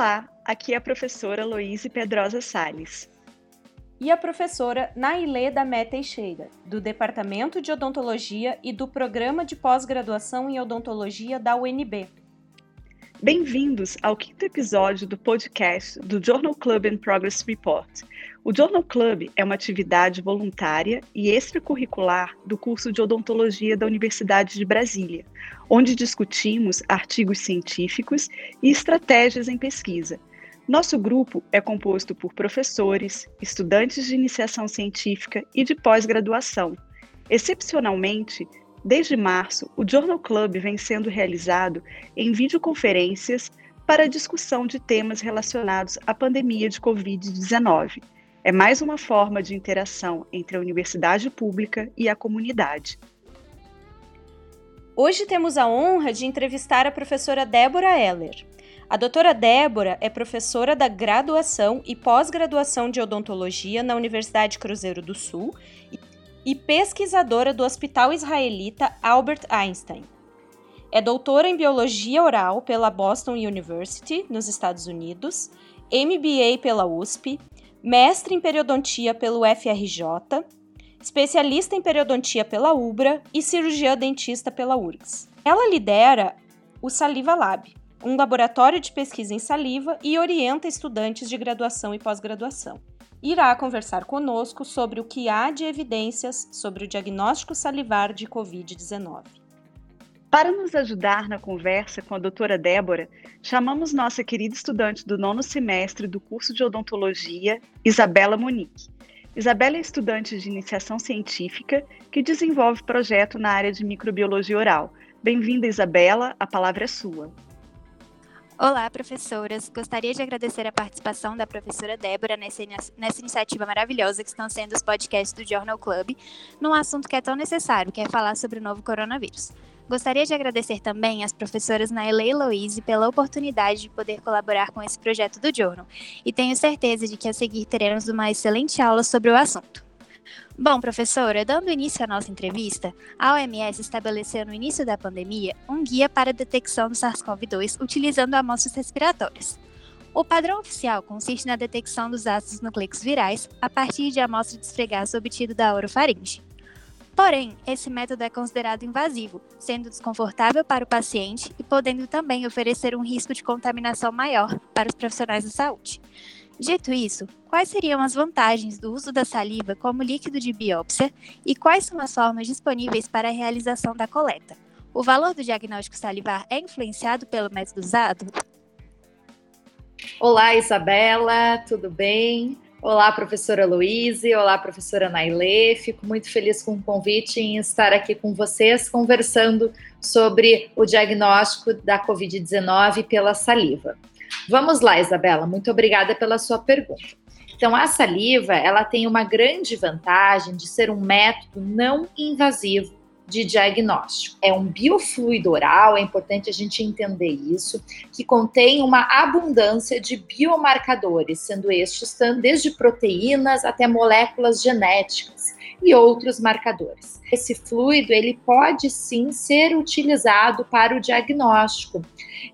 Olá, aqui é a professora Loíse Pedrosa Sales. E a professora Nailê da Teixeira, do Departamento de Odontologia e do Programa de Pós-Graduação em Odontologia da UNB. Bem-vindos ao quinto episódio do podcast do Journal Club and Progress Report. O Journal Club é uma atividade voluntária e extracurricular do curso de odontologia da Universidade de Brasília, onde discutimos artigos científicos e estratégias em pesquisa. Nosso grupo é composto por professores, estudantes de iniciação científica e de pós-graduação. Excepcionalmente, Desde março, o Journal Club vem sendo realizado em videoconferências para discussão de temas relacionados à pandemia de Covid-19. É mais uma forma de interação entre a universidade pública e a comunidade. Hoje temos a honra de entrevistar a professora Débora Heller. A doutora Débora é professora da graduação e pós-graduação de odontologia na Universidade Cruzeiro do Sul e pesquisadora do Hospital Israelita Albert Einstein. É doutora em Biologia Oral pela Boston University, nos Estados Unidos, MBA pela USP, mestre em periodontia pelo FRJ, especialista em periodontia pela UBRA e cirurgiã dentista pela URGS. Ela lidera o Saliva Lab, um laboratório de pesquisa em saliva e orienta estudantes de graduação e pós-graduação irá conversar conosco sobre o que há de evidências sobre o diagnóstico salivar de Covid-19. Para nos ajudar na conversa com a doutora Débora, chamamos nossa querida estudante do nono semestre do curso de odontologia, Isabela Monique. Isabela é estudante de iniciação científica que desenvolve projeto na área de microbiologia oral. Bem-vinda, Isabela, a palavra é sua. Olá, professoras. Gostaria de agradecer a participação da professora Débora nessa, nessa iniciativa maravilhosa que estão sendo os podcasts do Journal Club, num assunto que é tão necessário, que é falar sobre o novo coronavírus. Gostaria de agradecer também às professoras Naila e Louise pela oportunidade de poder colaborar com esse projeto do Journal, e tenho certeza de que a seguir teremos uma excelente aula sobre o assunto. Bom, professora, dando início à nossa entrevista, a OMS estabeleceu no início da pandemia um guia para a detecção do SARS-CoV-2 utilizando amostras respiratórias. O padrão oficial consiste na detecção dos ácidos nucleicos virais a partir de amostra de esfregaço obtido da orofaringe. Porém, esse método é considerado invasivo, sendo desconfortável para o paciente e podendo também oferecer um risco de contaminação maior para os profissionais da saúde. Dito isso, quais seriam as vantagens do uso da saliva como líquido de biópsia e quais são as formas disponíveis para a realização da coleta? O valor do diagnóstico salivar é influenciado pelo método usado? Olá, Isabela, tudo bem? Olá, professora Luíse, olá, professora Nailê. Fico muito feliz com o convite em estar aqui com vocês conversando sobre o diagnóstico da Covid-19 pela saliva. Vamos lá, Isabela, muito obrigada pela sua pergunta. Então, a saliva, ela tem uma grande vantagem de ser um método não invasivo de diagnóstico. É um biofluido oral, é importante a gente entender isso, que contém uma abundância de biomarcadores, sendo estes desde proteínas até moléculas genéticas e outros marcadores. Esse fluido, ele pode sim ser utilizado para o diagnóstico.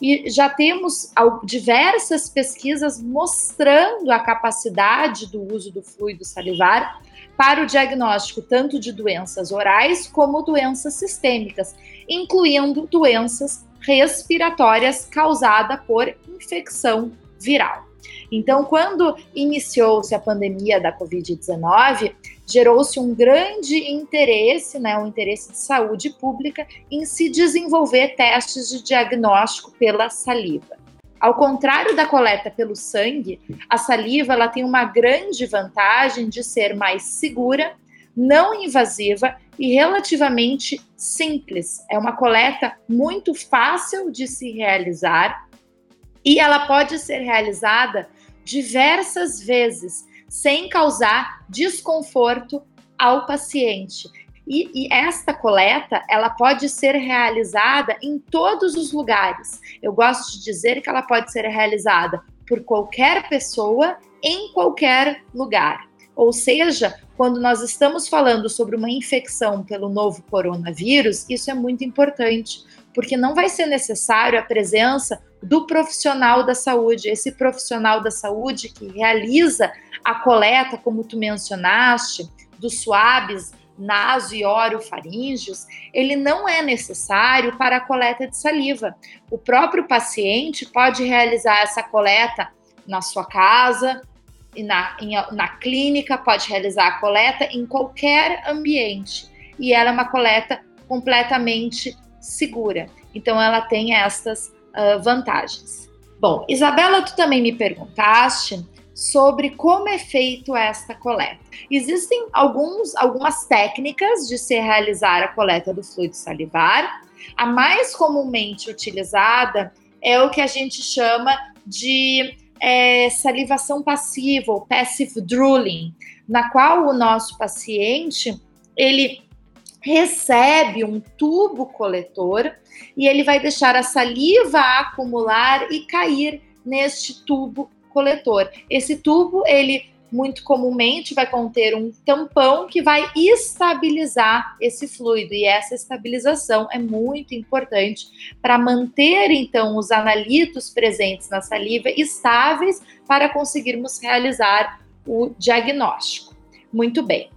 E já temos diversas pesquisas mostrando a capacidade do uso do fluido salivar para o diagnóstico tanto de doenças orais como doenças sistêmicas, incluindo doenças respiratórias causadas por infecção viral. Então, quando iniciou-se a pandemia da Covid-19, gerou-se um grande interesse, né, um interesse de saúde pública em se desenvolver testes de diagnóstico pela saliva. Ao contrário da coleta pelo sangue, a saliva ela tem uma grande vantagem de ser mais segura, não invasiva e relativamente simples. É uma coleta muito fácil de se realizar e ela pode ser realizada diversas vezes sem causar desconforto ao paciente. E, e, esta coleta ela pode ser realizada em todos os lugares. Eu gosto de dizer que ela pode ser realizada por qualquer pessoa em qualquer lugar. Ou seja, quando nós estamos falando sobre uma infecção pelo novo coronavírus, isso é muito importante, porque não vai ser necessário a presença do profissional da saúde, esse profissional da saúde que realiza a coleta, como tu mencionaste, dos suaves naso e orofaríngeos, ele não é necessário para a coleta de saliva. O próprio paciente pode realizar essa coleta na sua casa, e na, em, na clínica, pode realizar a coleta em qualquer ambiente. E ela é uma coleta completamente segura. Então, ela tem estas uh, vantagens. Bom, Isabela, tu também me perguntaste sobre como é feito esta coleta. Existem alguns, algumas técnicas de se realizar a coleta do fluido salivar. A mais comumente utilizada é o que a gente chama de é, salivação passiva, ou passive drooling, na qual o nosso paciente ele recebe um tubo coletor e ele vai deixar a saliva acumular e cair neste tubo coletor. Esse tubo, ele muito comumente vai conter um tampão que vai estabilizar esse fluido e essa estabilização é muito importante para manter então os analitos presentes na saliva estáveis para conseguirmos realizar o diagnóstico. Muito bem.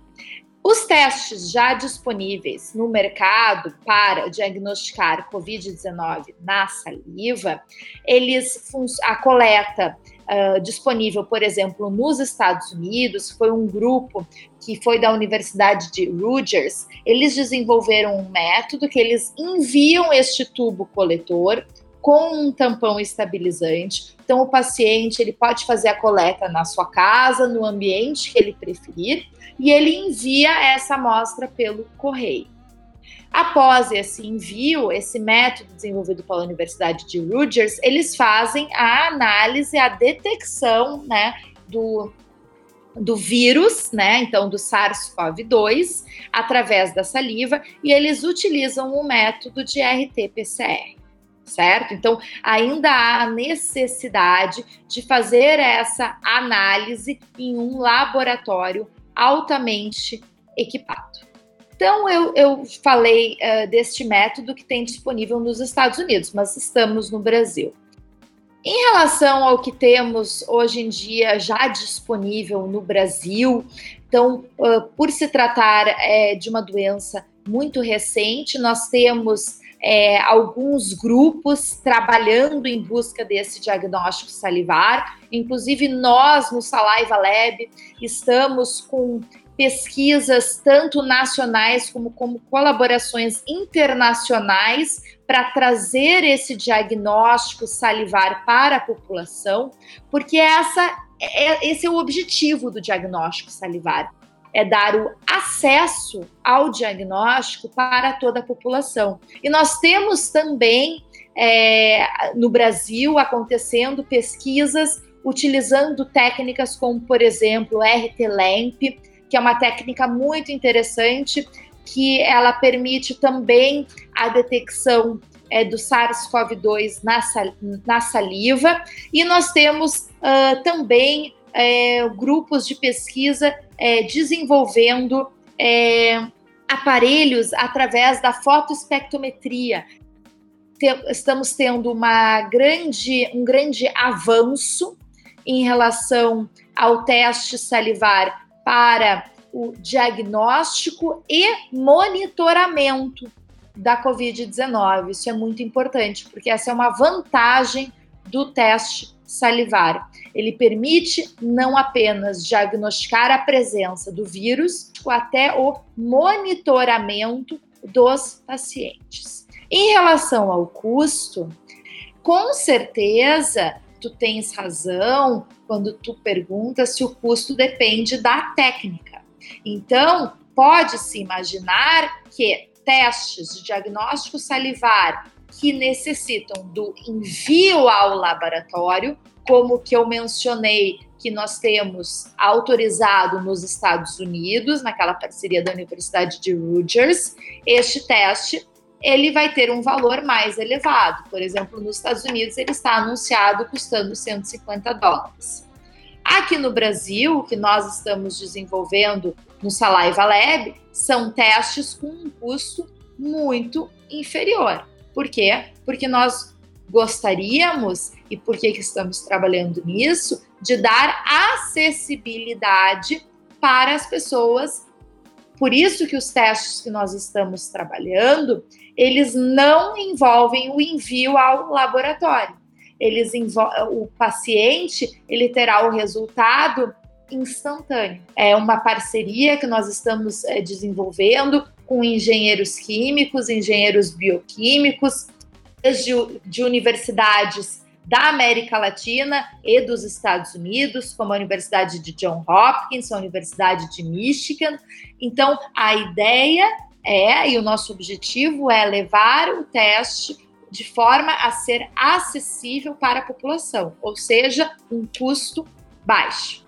Os testes já disponíveis no mercado para diagnosticar COVID-19 na saliva, eles a coleta uh, disponível, por exemplo, nos Estados Unidos, foi um grupo que foi da Universidade de Rutgers. Eles desenvolveram um método que eles enviam este tubo coletor com um tampão estabilizante. Então, o paciente ele pode fazer a coleta na sua casa, no ambiente que ele preferir, e ele envia essa amostra pelo correio. Após esse envio, esse método desenvolvido pela Universidade de Rutgers, eles fazem a análise, a detecção né, do, do vírus, né, então do SARS-CoV-2, através da saliva, e eles utilizam o método de RT-PCR certo? Então, ainda há a necessidade de fazer essa análise em um laboratório altamente equipado. Então, eu, eu falei uh, deste método que tem disponível nos Estados Unidos, mas estamos no Brasil. Em relação ao que temos hoje em dia já disponível no Brasil, então, uh, por se tratar é, de uma doença muito recente, nós temos é, alguns grupos trabalhando em busca desse diagnóstico salivar. Inclusive, nós no Saliva Lab estamos com pesquisas tanto nacionais como, como colaborações internacionais para trazer esse diagnóstico salivar para a população, porque essa é, esse é o objetivo do diagnóstico salivar é dar o acesso ao diagnóstico para toda a população. E nós temos também é, no Brasil acontecendo pesquisas utilizando técnicas como, por exemplo, RT-LAMP, que é uma técnica muito interessante, que ela permite também a detecção é, do SARS-CoV-2 na, na, saliva. E nós temos uh, também é, grupos de pesquisa é, desenvolvendo é, aparelhos através da fotoespectrometria. estamos tendo uma grande, um grande avanço em relação ao teste salivar para o diagnóstico e monitoramento da Covid-19. Isso é muito importante, porque essa é uma vantagem do teste salivar. Ele permite não apenas diagnosticar a presença do vírus, ou até o monitoramento dos pacientes. Em relação ao custo, com certeza tu tens razão quando tu pergunta se o custo depende da técnica. Então, pode-se imaginar que testes de diagnóstico salivar que necessitam do envio ao laboratório, como que eu mencionei que nós temos autorizado nos Estados Unidos, naquela parceria da Universidade de Rutgers, este teste ele vai ter um valor mais elevado. Por exemplo, nos Estados Unidos ele está anunciado custando 150 dólares. Aqui no Brasil, o que nós estamos desenvolvendo no Saliva Lab são testes com um custo muito inferior Por quê? Porque nós gostaríamos, e por que estamos trabalhando nisso, de dar acessibilidade para as pessoas. Por isso que os testes que nós estamos trabalhando, eles não envolvem o envio ao laboratório. Eles o paciente, ele terá o resultado instantâneo. É uma parceria que nós estamos é, desenvolvendo com engenheiros químicos, engenheiros bioquímicos, de, de universidades da América Latina e dos Estados Unidos, como a Universidade de John Hopkins, a Universidade de Michigan. Então, a ideia é, e o nosso objetivo é levar o teste de forma a ser acessível para a população, ou seja, um custo baixo.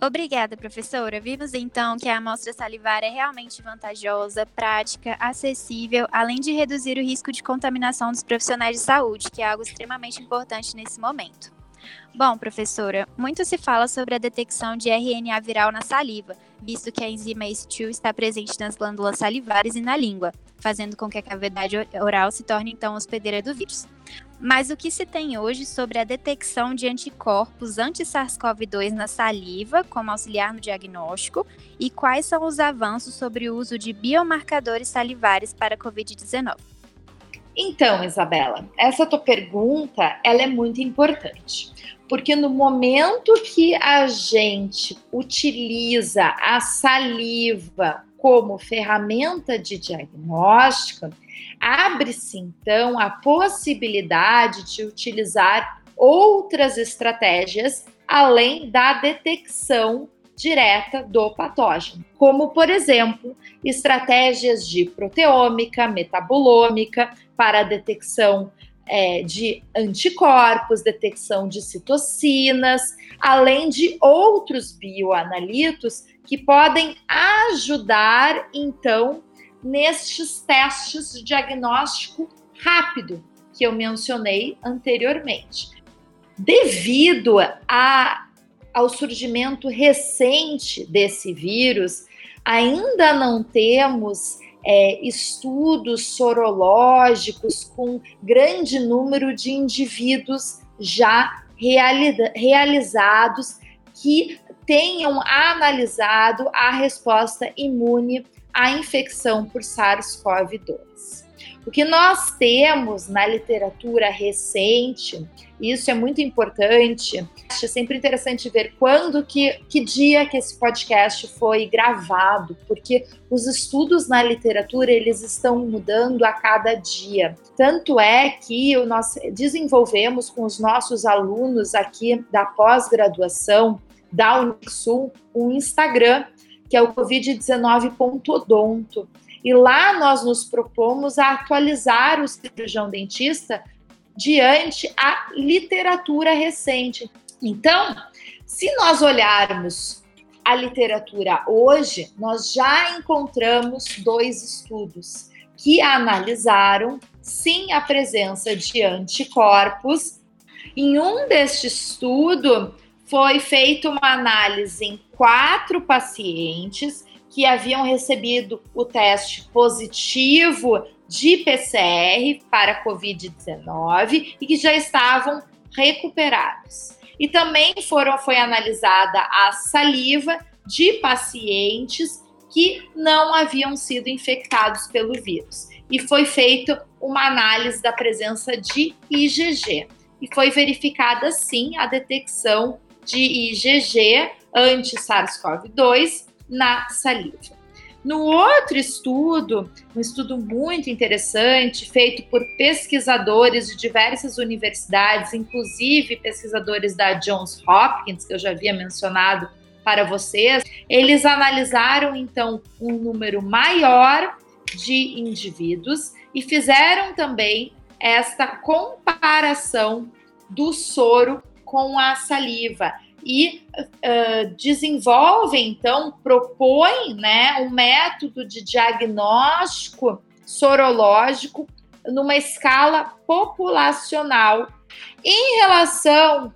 Obrigada, professora. Vimos então que a amostra salivar é realmente vantajosa, prática, acessível, além de reduzir o risco de contaminação dos profissionais de saúde, que é algo extremamente importante nesse momento. Bom, professora, muito se fala sobre a detecção de RNA viral na saliva, visto que a enzima ACE2 está presente nas glândulas salivares e na língua, fazendo com que a cavidade oral se torne então hospedeira do vírus. Mas o que se tem hoje sobre a detecção de anticorpos anti-SARS-CoV-2 na saliva como auxiliar no diagnóstico e quais são os avanços sobre o uso de biomarcadores salivares para a COVID-19? Então, Isabela, essa tua pergunta ela é muito importante, porque no momento que a gente utiliza a saliva como ferramenta de diagnóstico, abre-se então a possibilidade de utilizar outras estratégias além da detecção direta do patógeno, como, por exemplo, estratégias de proteômica, metabolômica para a detecção é, de anticorpos, detecção de citocinas, além de outros bioanalitos que podem ajudar, então, nestes testes de diagnóstico rápido que eu mencionei anteriormente. Devido a, ao surgimento recente desse vírus, ainda não temos é, estudos sorológicos com grande número de indivíduos já realizados que tenham analisado a resposta imune à infecção por SARS-CoV-2. O que nós temos na literatura recente, e isso é muito importante, é sempre interessante ver quando que, que dia que esse podcast foi gravado, porque os estudos na literatura eles estão mudando a cada dia. Tanto é que nós desenvolvemos com os nossos alunos aqui da pós-graduação da Unixul um Instagram que é o covid19.odonto. E lá nós nos propomos a atualizar o cirurgião dentista diante a literatura recente. Então, se nós olharmos a literatura hoje, nós já encontramos dois estudos que analisaram sim a presença de anticorpos. Em um deste estudo, foi feita uma análise em quatro pacientes que haviam recebido o teste positivo de PCR para Covid-19 e que já estavam recuperados. E também foram, foi analisada a saliva de pacientes que não haviam sido infectados pelo vírus. E foi feita uma análise da presença de IgG. E foi verificada, sim, a detecção de IgG anti-SARS-CoV-2 na saliva. No outro estudo, um estudo muito interessante, feito por pesquisadores de diversas universidades, inclusive pesquisadores da Johns Hopkins, que eu já havia mencionado para vocês, eles analisaram então um número maior de indivíduos e fizeram também esta comparação do soro com a saliva e uh, desenvolve, então, propõe né, um método de diagnóstico sorológico numa escala populacional em relação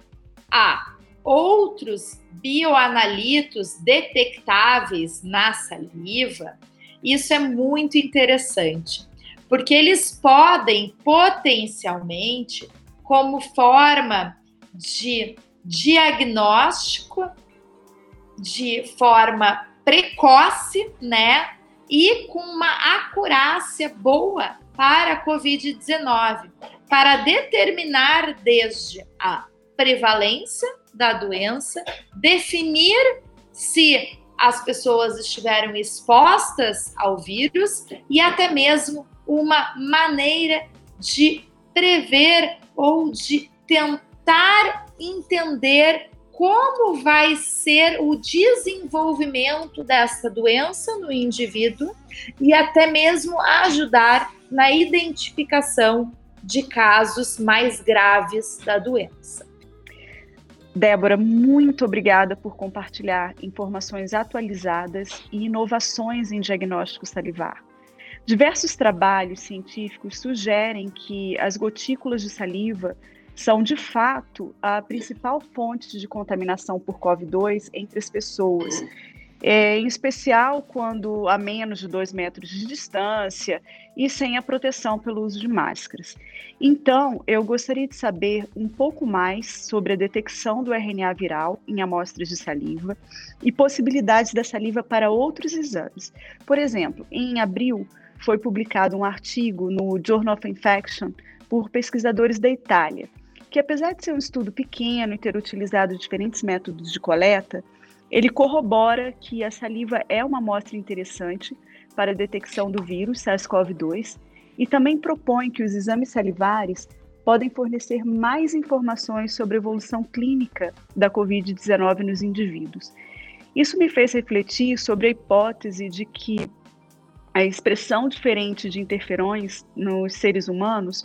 a outros bioanalitos detectáveis na saliva. Isso é muito interessante, porque eles podem potencialmente, como forma de diagnóstico, de forma precoce, né? E com uma acurácia boa para a Covid-19, para determinar desde a prevalência da doença, definir se as pessoas estiveram expostas ao vírus e até mesmo uma maneira de prever ou de tentar entender como vai ser o desenvolvimento dessa doença no indivíduo e até mesmo ajudar na identificação de casos mais graves da doença. Débora, muito obrigada por compartilhar informações atualizadas e inovações em diagnóstico salivar. Diversos trabalhos científicos sugerem que as gotículas de saliva são, de fato, a principal fonte de contaminação por COVID-2 entre as pessoas é, em especial quando a menos de dois metros de distância e sem a proteção pelo uso de máscaras. Então, eu gostaria de saber um pouco mais sobre a detecção do RNA viral em amostras de saliva e possibilidades da saliva para outros exames. Por exemplo, em abril foi publicado um artigo no Journal of Infection por pesquisadores da Itália, que apesar de ser um estudo pequeno e ter utilizado diferentes métodos de coleta, ele corrobora que a saliva é uma amostra interessante para a detecção do vírus SARS-CoV-2 e também propõe que os exames salivares podem fornecer mais informações sobre a evolução clínica da Covid-19 nos indivíduos. Isso me fez refletir sobre a hipótese de que a expressão diferente de interferões nos seres humanos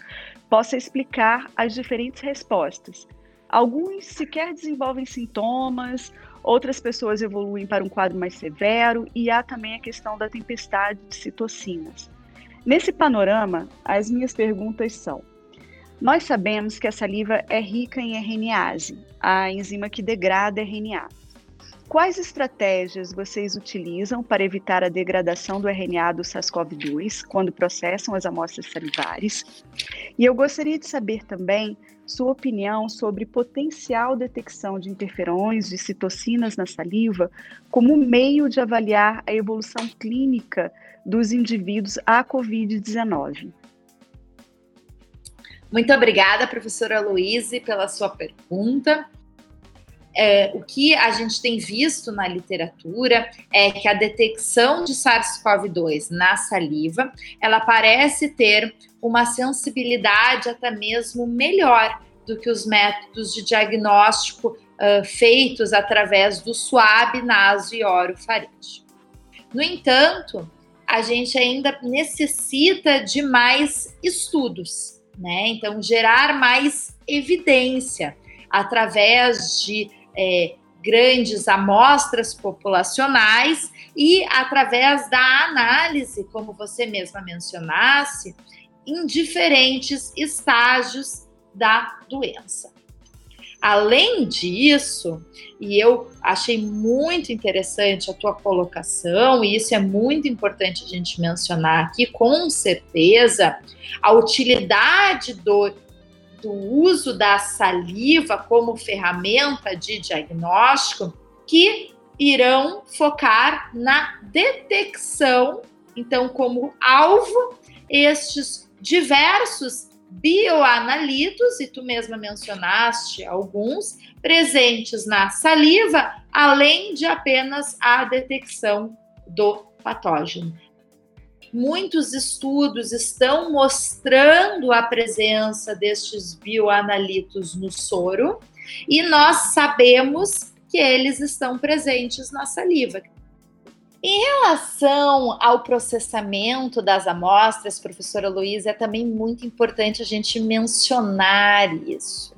possa explicar as diferentes respostas. Alguns sequer desenvolvem sintomas, Outras pessoas evoluem para um quadro mais severo e há também a questão da tempestade de citocinas. Nesse panorama, as minhas perguntas são: nós sabemos que a saliva é rica em RNase, a enzima que degrada RNA. Quais estratégias vocês utilizam para evitar a degradação do RNA do SARS-CoV-2 quando processam as amostras salivares? E eu gostaria de saber também sua opinião sobre potencial detecção de interferões de citocinas na saliva como meio de avaliar a evolução clínica dos indivíduos à Covid-19. Muito obrigada, professora Luíse, pela sua pergunta. É, o que a gente tem visto na literatura é que a detecção de SARS-CoV-2 na saliva, ela parece ter uma sensibilidade até mesmo melhor do que os métodos de diagnóstico uh, feitos através do suave, naso e orofaringe. No entanto, a gente ainda necessita de mais estudos, né? Então, gerar mais evidência através de é, grandes amostras populacionais e através da análise, como você mesma mencionasse, em diferentes estágios da doença. Além disso, e eu achei muito interessante a tua colocação, e isso é muito importante a gente mencionar aqui, com certeza, a utilidade do, do uso da saliva como ferramenta de diagnóstico, que irão focar na detecção, então, como alvo, estes diversos bioanalitos, e tu mesma mencionaste alguns, presentes na saliva, além de apenas a detecção do patógeno. Muitos estudos estão mostrando a presença destes bioanalitos no soro, e nós sabemos que eles estão presentes na saliva, em relação ao processamento das amostras, professora Luísa, é também muito importante a gente mencionar isso.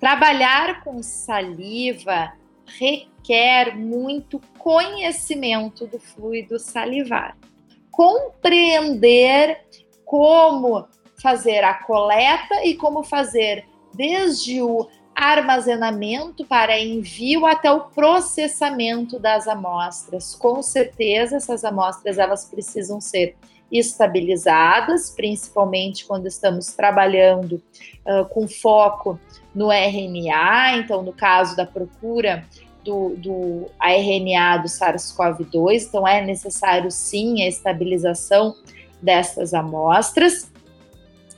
Trabalhar com saliva requer muito conhecimento do fluido salivar. Compreender como fazer a coleta e como fazer desde o armazenamento para envio até o processamento das amostras. Com certeza, essas amostras elas precisam ser estabilizadas, principalmente quando estamos trabalhando uh, com foco no RNA, então, no caso da procura do, do RNA do SARS-CoV-2, então é necessário sim a estabilização dessas amostras.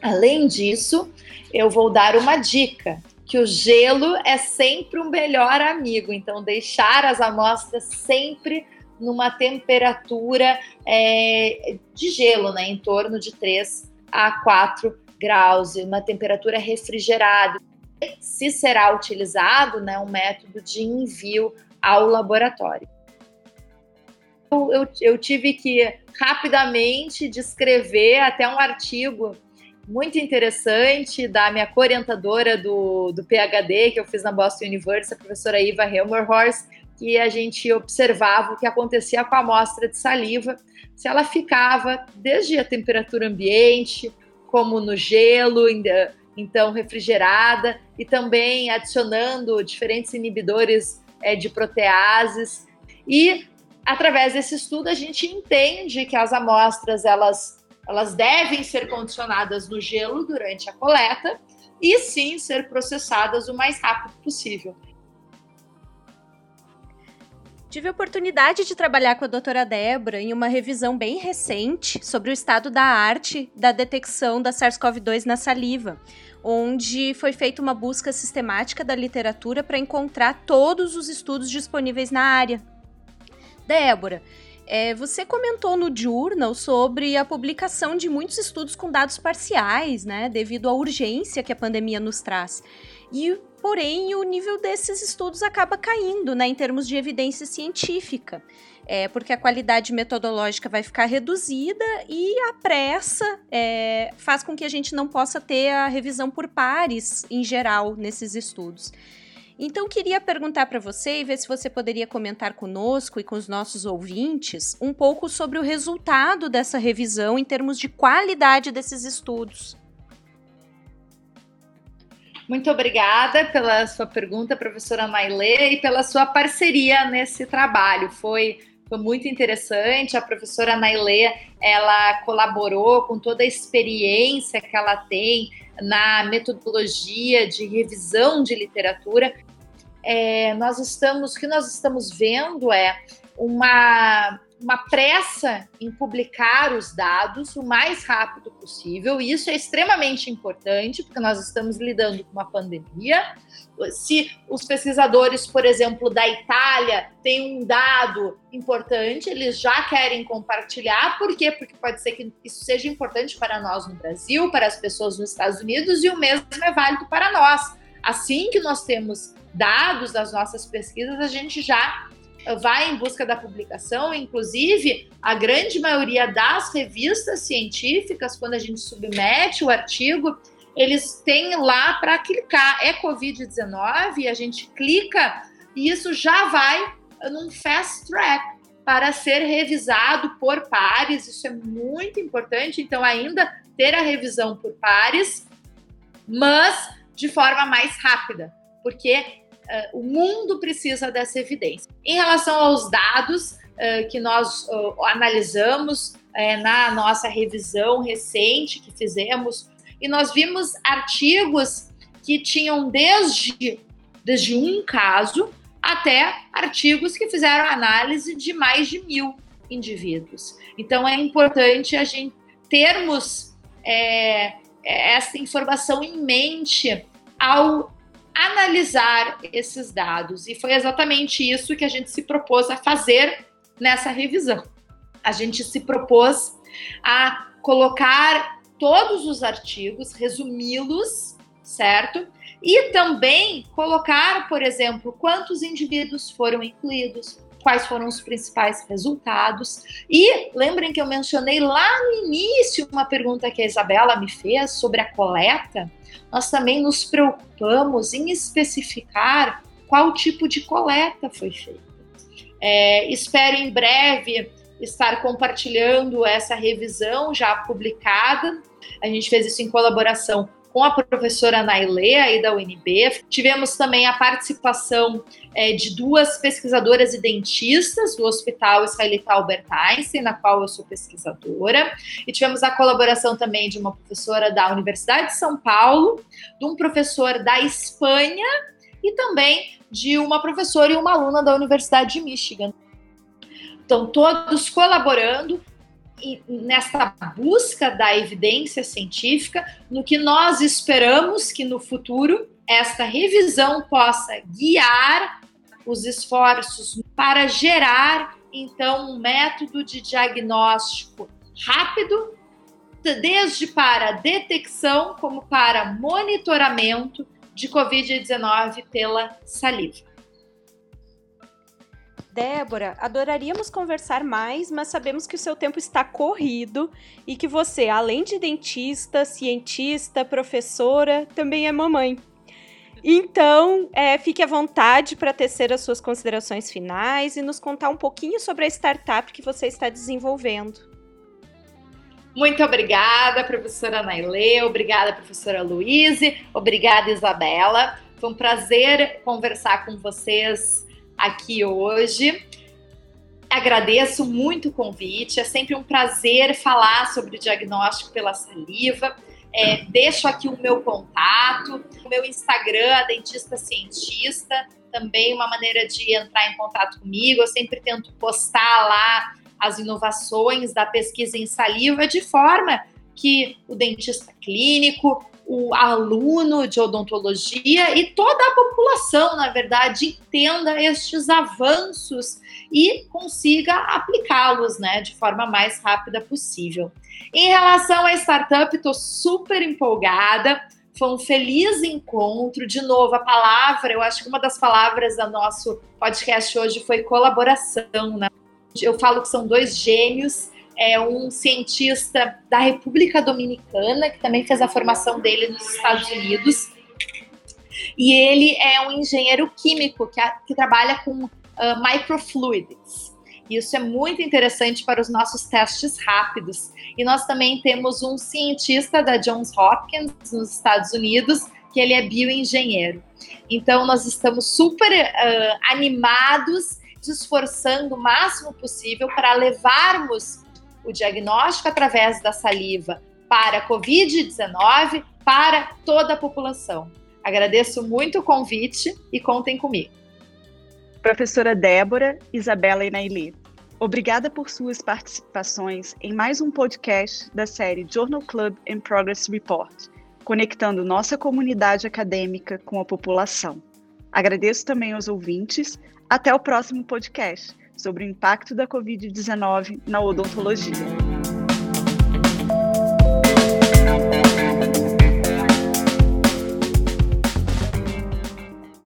Além disso, eu vou dar uma dica que o gelo é sempre um melhor amigo, então deixar as amostras sempre numa temperatura é, de gelo, né, em torno de 3 a 4 graus, uma temperatura refrigerada. Se será utilizado né, um método de envio ao laboratório. Eu, eu, eu tive que rapidamente descrever até um artigo muito interessante da minha orientadora do, do PhD que eu fiz na Boston University, a professora Iva Helmerhorst, que a gente observava o que acontecia com a amostra de saliva, se ela ficava desde a temperatura ambiente, como no gelo, então refrigerada, e também adicionando diferentes inibidores é, de proteases. E através desse estudo a gente entende que as amostras elas, elas devem ser condicionadas no gelo durante a coleta e sim ser processadas o mais rápido possível. Tive a oportunidade de trabalhar com a doutora Débora em uma revisão bem recente sobre o estado da arte da detecção da SARS-CoV-2 na saliva, onde foi feita uma busca sistemática da literatura para encontrar todos os estudos disponíveis na área. Débora, é, você comentou no Journal sobre a publicação de muitos estudos com dados parciais, né, devido à urgência que a pandemia nos traz. E porém o nível desses estudos acaba caindo, né, em termos de evidência científica. É, porque a qualidade metodológica vai ficar reduzida e a pressa é, faz com que a gente não possa ter a revisão por pares em geral nesses estudos. Então, queria perguntar para você e ver se você poderia comentar conosco e com os nossos ouvintes um pouco sobre o resultado dessa revisão em termos de qualidade desses estudos. Muito obrigada pela sua pergunta, professora Maile, e pela sua parceria nesse trabalho. Foi, foi muito interessante. A professora Nailê, ela colaborou com toda a experiência que ela tem na metodologia de revisão de literatura. É, nós estamos, o que nós estamos vendo é uma uma pressa em publicar os dados o mais rápido possível, e isso é extremamente importante, porque nós estamos lidando com uma pandemia. Se os pesquisadores, por exemplo, da Itália têm um dado importante, eles já querem compartilhar, por quê? Porque pode ser que isso seja importante para nós no Brasil, para as pessoas nos Estados Unidos, e o mesmo é válido para nós. Assim que nós temos dados das nossas pesquisas, a gente já vai em busca da publicação, inclusive a grande maioria das revistas científicas, quando a gente submete o artigo, eles têm lá para clicar, é Covid-19, e a gente clica e isso já vai num fast track para ser revisado por pares, isso é muito importante, então ainda ter a revisão por pares, mas de forma mais rápida, porque o mundo precisa dessa evidência. Em relação aos dados uh, que nós analisamos na nossa revisão recente que fizemos, e nós vimos artigos que tinham desde, desde um caso até artigos que fizeram análise de mais de mil indivíduos. Então é importante a gente termos é, essa informação em mente ao analisar esses dados. E foi exatamente isso que a gente se propôs a fazer nessa revisão. A gente se propôs a colocar todos os artigos, resumi-los, certo? E também colocar, por exemplo, quantos indivíduos foram incluídos, quais foram os principais resultados. E lembrem que eu mencionei lá no início uma pergunta que a Isabela me fez sobre a coleta nós também nos preocupamos em especificar qual tipo de coleta foi feita. É, espero em breve estar compartilhando essa revisão já publicada. A gente fez isso em colaboração com a professora Nailê, aí da UNB. Tivemos também a participação é, de duas pesquisadoras e dentistas do Hospital Israelita Albert Einstein, na qual eu sou pesquisadora. E tivemos a colaboração também de uma professora da Universidade de São Paulo, de um professor da Espanha e também de uma professora e uma aluna da Universidade de Michigan. Então, todos colaborando nessa busca da evidência científica, no que nós esperamos que no futuro esta revisão possa guiar os esforços para gerar então um método de diagnóstico rápido, desde para detecção como para monitoramento de COVID-19 pela saliva. Débora, adoraríamos conversar mais, mas sabemos que o seu tempo está corrido e que você, além de dentista, cientista, professora, também é mamãe. Então, é, fique à vontade para tecer as suas considerações finais e nos contar um pouquinho sobre a startup que você está desenvolvendo. Muito obrigada, professora Nailê, obrigada, professora Luíse, obrigada, Isabela. Foi um prazer conversar com vocês aqui hoje. Agradeço muito o convite, é sempre um prazer falar sobre o diagnóstico pela saliva. É, deixo aqui o meu contato, o meu Instagram, a Dentista Cientista, também uma maneira de entrar em contato comigo. Eu sempre tento postar lá as inovações da pesquisa em saliva de forma que o dentista clínico, o aluno de odontologia e toda a população, na verdade, entenda estes avanços e consiga aplicá-los né, de forma mais rápida possível. Em relação à startup, estou super empolgada. Foi um feliz encontro. De novo, a palavra, eu acho que uma das palavras do nosso podcast hoje foi colaboração. Né? Eu falo que são dois gêmeos é um cientista da República Dominicana, que também fez a formação dele nos Estados Unidos. E ele é um engenheiro químico que, que trabalha com uh, microfluidics. Isso é muito interessante para os nossos testes rápidos. E nós também temos um cientista da Johns Hopkins, nos Estados Unidos, que ele é bioengenheiro. Então, nós estamos super uh, animados, se esforçando o máximo possível para levarmos o diagnóstico através da saliva para a Covid-19 para toda a população. Agradeço muito o convite e contem comigo. Professora Débora, Isabela e Naili, obrigada por suas participações em mais um podcast da série Journal Club and Progress Report, conectando nossa comunidade acadêmica com a população. Agradeço também aos ouvintes. Até o próximo podcast sobre o impacto da Covid-19 na odontologia.